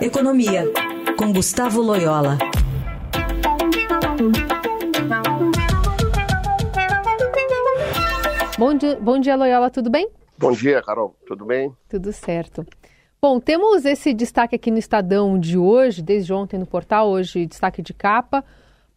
Economia, com Gustavo Loyola. Bom dia, bom dia, Loyola, tudo bem? Bom dia, Carol, tudo bem? Tudo certo. Bom, temos esse destaque aqui no Estadão de hoje, desde ontem no portal, hoje destaque de capa,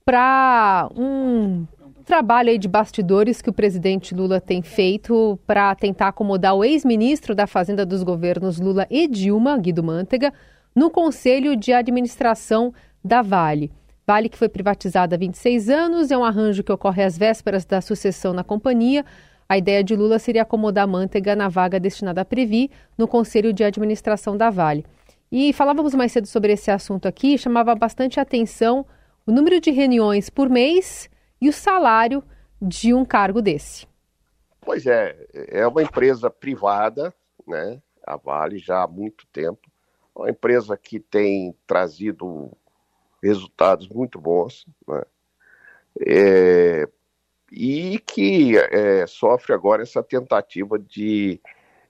para um trabalho aí de bastidores que o presidente Lula tem feito para tentar acomodar o ex-ministro da Fazenda dos governos Lula e Dilma, Guido Mantega, no Conselho de Administração da Vale. Vale que foi privatizada há 26 anos, é um arranjo que ocorre às vésperas da sucessão na companhia. A ideia de Lula seria acomodar Mantega na vaga destinada a Previ no Conselho de Administração da Vale. E falávamos mais cedo sobre esse assunto aqui, chamava bastante atenção o número de reuniões por mês e o salário de um cargo desse. Pois é, é uma empresa privada, né? A Vale já há muito tempo, uma empresa que tem trazido resultados muito bons, né? É, e que é, sofre agora essa tentativa de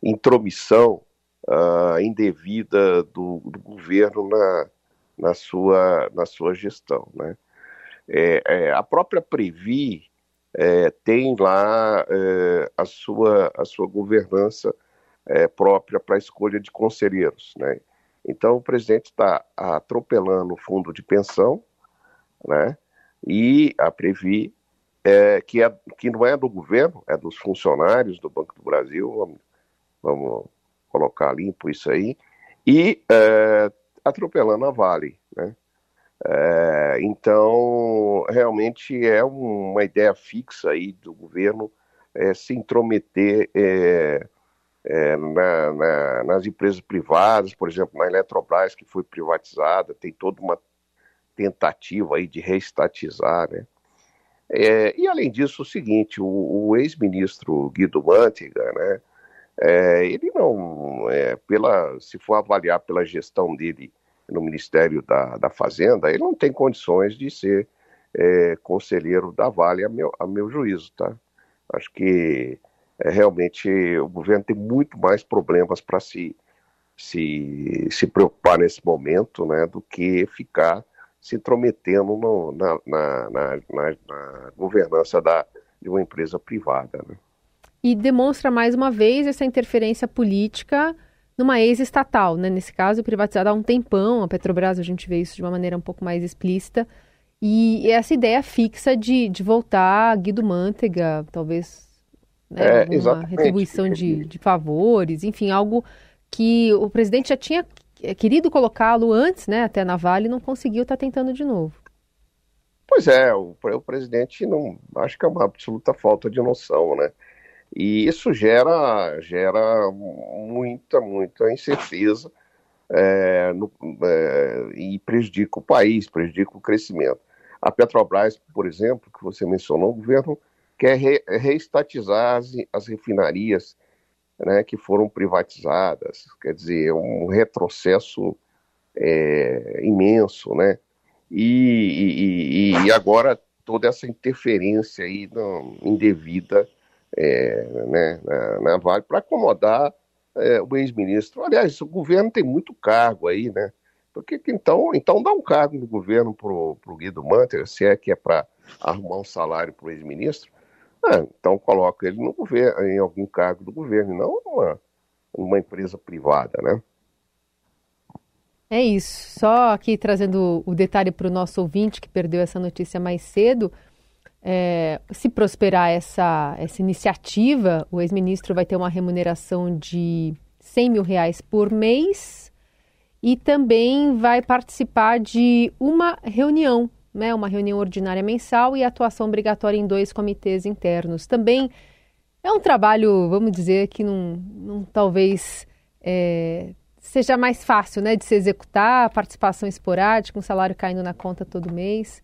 intromissão uh, indevida do, do, governo na, na, sua, na sua gestão. Né? É, é, a própria Previ é, tem lá é, a, sua, a sua governança própria para a escolha de conselheiros. Né? Então, o presidente está atropelando o fundo de pensão né? e a Previ, é, que, é, que não é do governo, é dos funcionários do Banco do Brasil, vamos, vamos colocar limpo isso aí, e atropelando a Vale. Né? É, então, realmente é uma ideia fixa aí do governo é, se intrometer é, é, na, na, nas empresas privadas, por exemplo, na Eletrobras, que foi privatizada, tem toda uma tentativa aí de reestatizar, né? É, e além disso, o seguinte, o, o ex-ministro Guido Mantega, né, é, ele não, pela, se for avaliar pela gestão dele no Ministério da, da Fazenda, ele não tem condições de ser é, conselheiro da Vale, a meu, a meu juízo, tá? Acho que é, realmente o governo tem muito mais problemas para se, se, se preocupar nesse momento, né, do que ficar se intrometendo no, na, na, na, na, governança da, de uma empresa privada. Né? E demonstra mais uma vez essa interferência política numa ex-estatal, né? Nesse caso, privatizada há um tempão. A Petrobras, a gente vê isso de uma maneira um pouco mais explícita. E essa ideia fixa de, de voltar Guido Mantega, talvez né, é, uma retribuição de, de favores, enfim, algo que o presidente já tinha querido colocá-lo antes, né, até na Vale, e não conseguiu, está tentando de novo. Pois é, o, o presidente não acho que é uma absoluta falta de noção, né? E isso gera, gera muita, muita incerteza é, no, é, e prejudica o país, prejudica o crescimento. A Petrobras, por exemplo, que você mencionou, o governo quer re, reestatizar as, as refinarias né, que foram privatizadas, quer dizer, um retrocesso é, imenso, né? E, e, e, agora toda essa interferência aí não, indevida é, né, na, na Vale para acomodar é, o ex-ministro. Aliás, o governo tem muito cargo aí, né? Porque então, então dá um cargo no governo para o Guido Mantega, se é que é para arrumar um salário para o ex-ministro, ah, então coloca ele no governo, em algum cargo do governo, não numa, numa empresa privada, né? É isso. Só aqui trazendo o detalhe para o nosso ouvinte que perdeu essa notícia mais cedo. É, se prosperar essa, essa iniciativa, o ex-ministro vai ter uma remuneração de 100 mil reais por mês e também vai participar de uma reunião, né, uma reunião ordinária mensal e atuação obrigatória em dois comitês internos. Também é um trabalho, vamos dizer, que não, não talvez é, seja mais fácil né, de se executar, participação esporádica, um salário caindo na conta todo mês.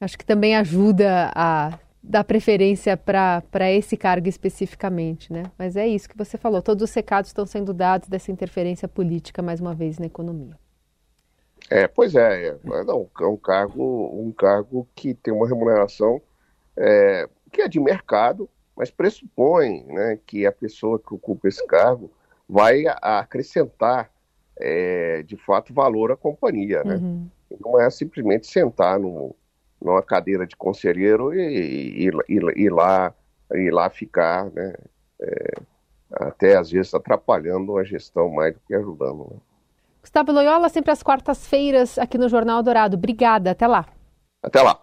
Acho que também ajuda a dar preferência para esse cargo especificamente, né? Mas é isso que você falou. Todos os recados estão sendo dados dessa interferência política, mais uma vez, na economia. É, pois é, é, não, é um cargo, um cargo que tem uma remuneração é, que é de mercado, mas pressupõe né, que a pessoa que ocupa esse cargo vai acrescentar é, de fato, valor à companhia, né? Uhum. Não é simplesmente sentar no, numa cadeira de conselheiro e, e, e, e lá, e lá ficar, né? É, até às vezes atrapalhando a gestão mais do que ajudando. Né? Gustavo Loyola, sempre às quartas-feiras aqui no Jornal Dourado. Obrigada, até lá. Até lá.